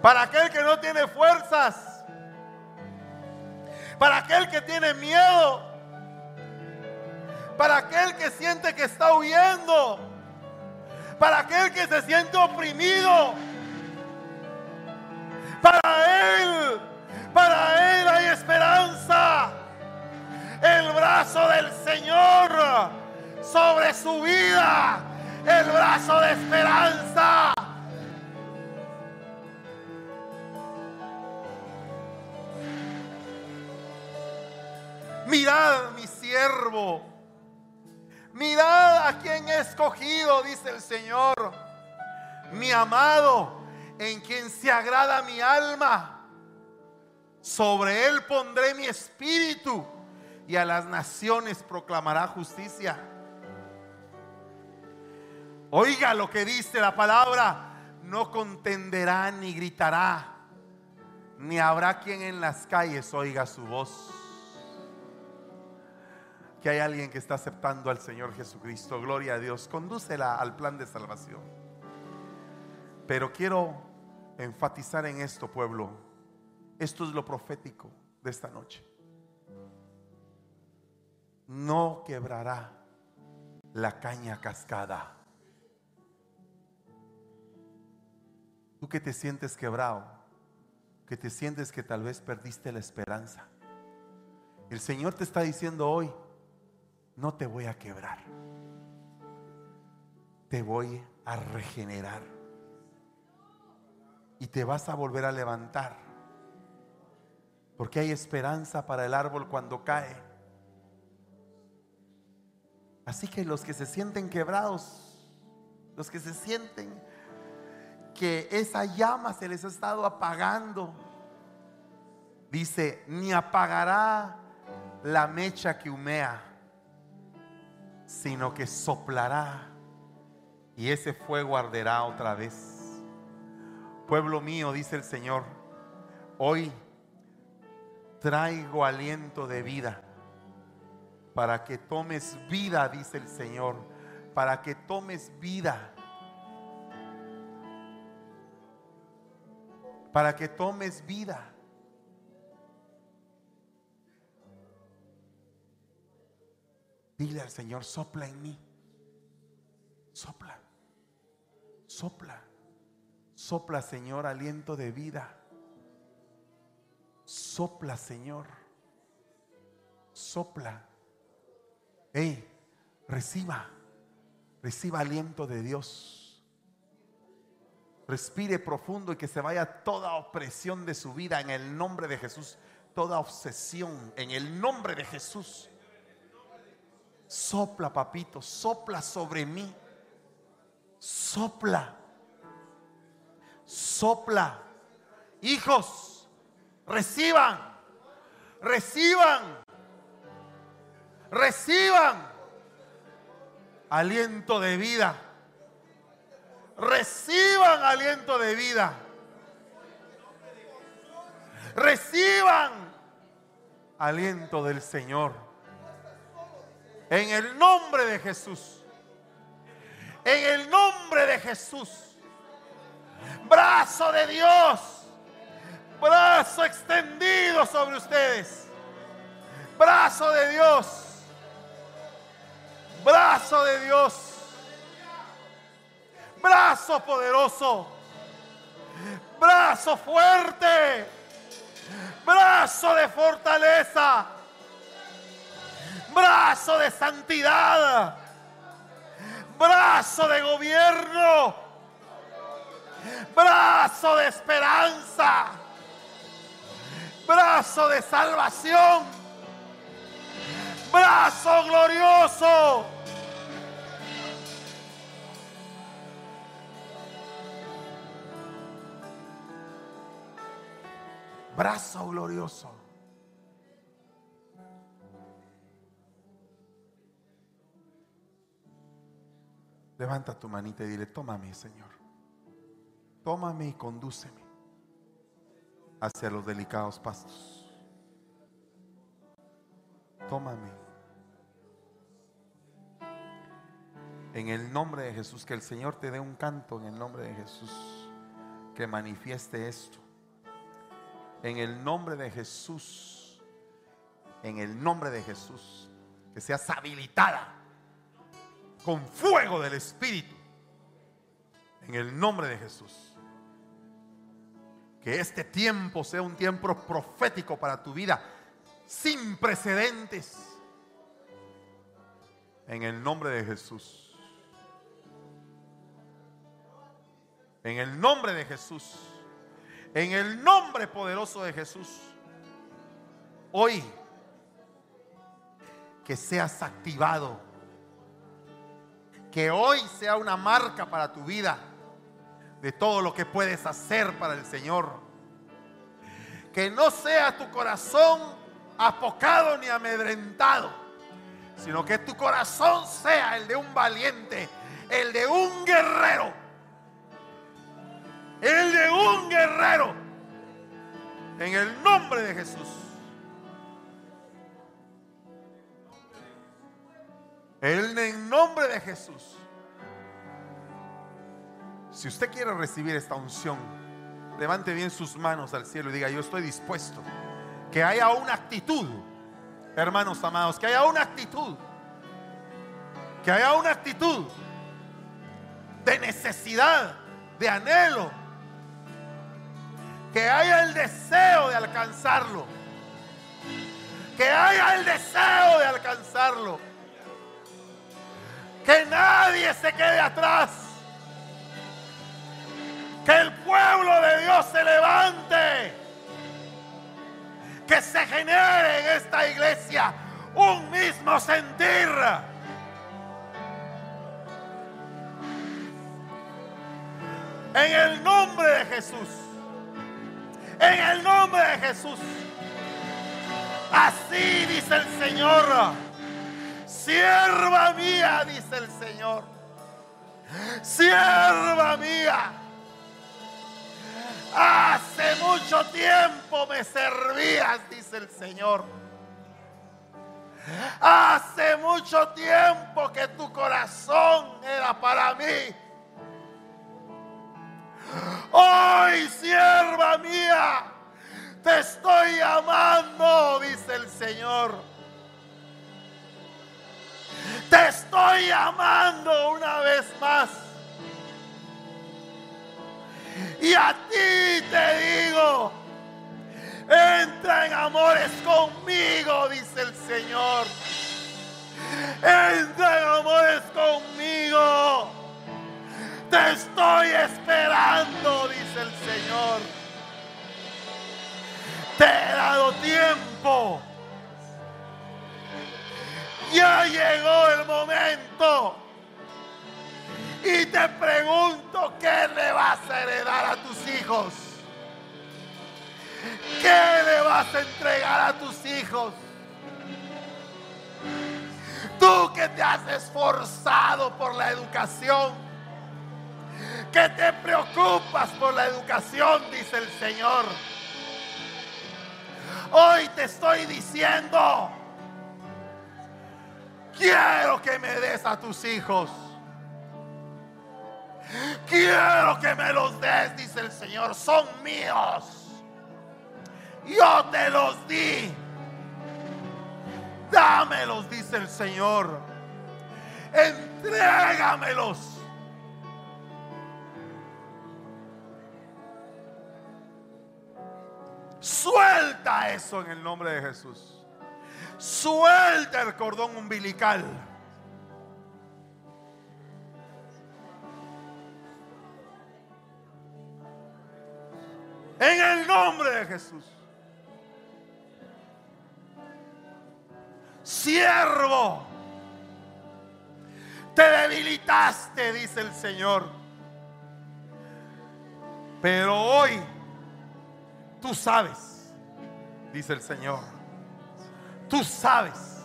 Para aquel que no tiene fuerzas. Para aquel que tiene miedo. Para aquel que siente que está huyendo para aquel que se siente oprimido. Para él, para él hay esperanza. El brazo del Señor sobre su vida, el brazo de esperanza. Mirad mi siervo Mirad a quien he escogido, dice el Señor. Mi amado, en quien se agrada mi alma. Sobre él pondré mi espíritu y a las naciones proclamará justicia. Oiga lo que dice la palabra. No contenderá ni gritará, ni habrá quien en las calles oiga su voz que hay alguien que está aceptando al Señor Jesucristo. Gloria a Dios. Condúcela al plan de salvación. Pero quiero enfatizar en esto, pueblo. Esto es lo profético de esta noche. No quebrará la caña cascada. Tú que te sientes quebrado, que te sientes que tal vez perdiste la esperanza. El Señor te está diciendo hoy, no te voy a quebrar. Te voy a regenerar. Y te vas a volver a levantar. Porque hay esperanza para el árbol cuando cae. Así que los que se sienten quebrados, los que se sienten que esa llama se les ha estado apagando, dice, ni apagará la mecha que humea sino que soplará y ese fuego arderá otra vez. Pueblo mío, dice el Señor, hoy traigo aliento de vida para que tomes vida, dice el Señor, para que tomes vida. Para que tomes vida. Dile al Señor, sopla en mí. Sopla. Sopla. Sopla, Señor, aliento de vida. Sopla, Señor. Sopla. Hey, reciba. Reciba aliento de Dios. Respire profundo y que se vaya toda opresión de su vida en el nombre de Jesús. Toda obsesión en el nombre de Jesús. Sopla, papito, sopla sobre mí. Sopla. Sopla. Hijos, reciban. Reciban. Reciban aliento de vida. Reciban aliento de vida. Reciban aliento del Señor. En el nombre de Jesús. En el nombre de Jesús. Brazo de Dios. Brazo extendido sobre ustedes. Brazo de Dios. Brazo de Dios. Brazo poderoso. Brazo fuerte. Brazo de fortaleza brazo de santidad, brazo de gobierno, brazo de esperanza, brazo de salvación, brazo glorioso. Brazo glorioso. Levanta tu manita y dile, tómame, Señor. Tómame y condúceme hacia los delicados pastos. Tómame. En el nombre de Jesús, que el Señor te dé un canto en el nombre de Jesús, que manifieste esto. En el nombre de Jesús, en el nombre de Jesús, que seas habilitada con fuego del Espíritu. En el nombre de Jesús. Que este tiempo sea un tiempo profético para tu vida, sin precedentes. En el nombre de Jesús. En el nombre de Jesús. En el nombre poderoso de Jesús. Hoy que seas activado. Que hoy sea una marca para tu vida de todo lo que puedes hacer para el Señor. Que no sea tu corazón apocado ni amedrentado, sino que tu corazón sea el de un valiente, el de un guerrero. El de un guerrero. En el nombre de Jesús. En el nombre de Jesús. Si usted quiere recibir esta unción, levante bien sus manos al cielo y diga, yo estoy dispuesto. Que haya una actitud, hermanos amados, que haya una actitud. Que haya una actitud de necesidad, de anhelo. Que haya el deseo de alcanzarlo. Que haya el deseo de alcanzarlo. Que nadie se quede atrás. Que el pueblo de Dios se levante. Que se genere en esta iglesia un mismo sentir. En el nombre de Jesús. En el nombre de Jesús. Así dice el Señor. Sierva mía, dice el Señor. Sierva mía. Hace mucho tiempo me servías, dice el Señor. Hace mucho tiempo que tu corazón era para mí. Hoy, sierva mía, te estoy amando, dice el Señor. Te estoy amando una vez más. Y a ti te digo, entra en amores conmigo, dice el Señor. Entra en amores conmigo. Te estoy esperando, dice el Señor. Te he dado tiempo. Ya llegó el momento. Y te pregunto, ¿qué le vas a heredar a tus hijos? ¿Qué le vas a entregar a tus hijos? Tú que te has esforzado por la educación, que te preocupas por la educación, dice el Señor. Hoy te estoy diciendo, quiero que me des a tus hijos. Quiero que me los des, dice el Señor. Son míos. Yo te los di. Dámelos, dice el Señor. Entrégamelos. Suelta eso en el nombre de Jesús. Suelta el cordón umbilical. En el nombre de Jesús. Siervo, te debilitaste, dice el Señor. Pero hoy tú sabes, dice el Señor. Tú sabes.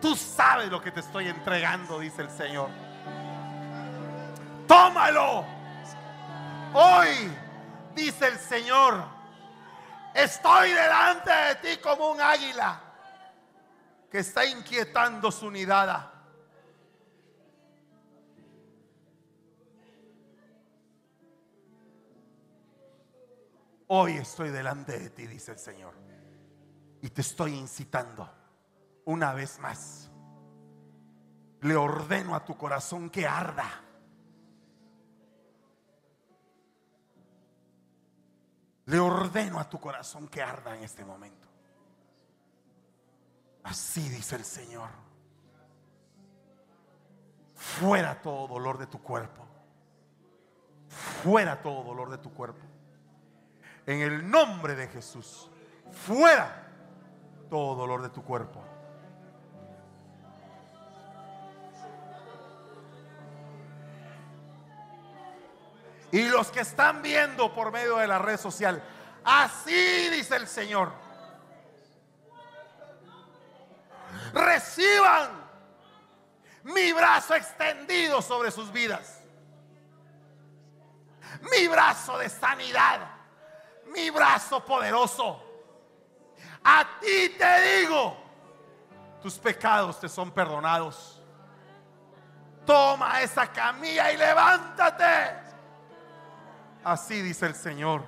Tú sabes lo que te estoy entregando, dice el Señor. Tómalo. Hoy dice el Señor, estoy delante de ti como un águila que está inquietando su nidada. Hoy estoy delante de ti, dice el Señor, y te estoy incitando una vez más. Le ordeno a tu corazón que arda. Le ordeno a tu corazón que arda en este momento. Así dice el Señor. Fuera todo dolor de tu cuerpo. Fuera todo dolor de tu cuerpo. En el nombre de Jesús. Fuera todo dolor de tu cuerpo. Y los que están viendo por medio de la red social, así dice el Señor. Reciban mi brazo extendido sobre sus vidas. Mi brazo de sanidad. Mi brazo poderoso. A ti te digo, tus pecados te son perdonados. Toma esa camilla y levántate. Así dice el Señor.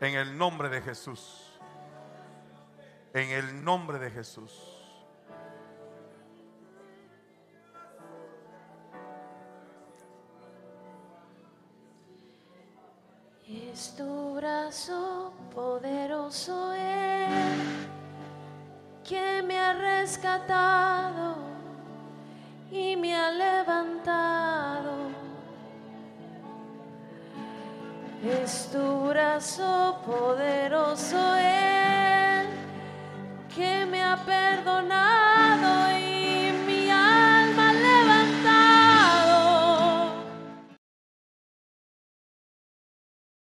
En el nombre de Jesús. En el nombre de Jesús. Es tu brazo poderoso Él que me ha rescatado y me ha levantado. Es tu brazo poderoso Él que me ha perdonado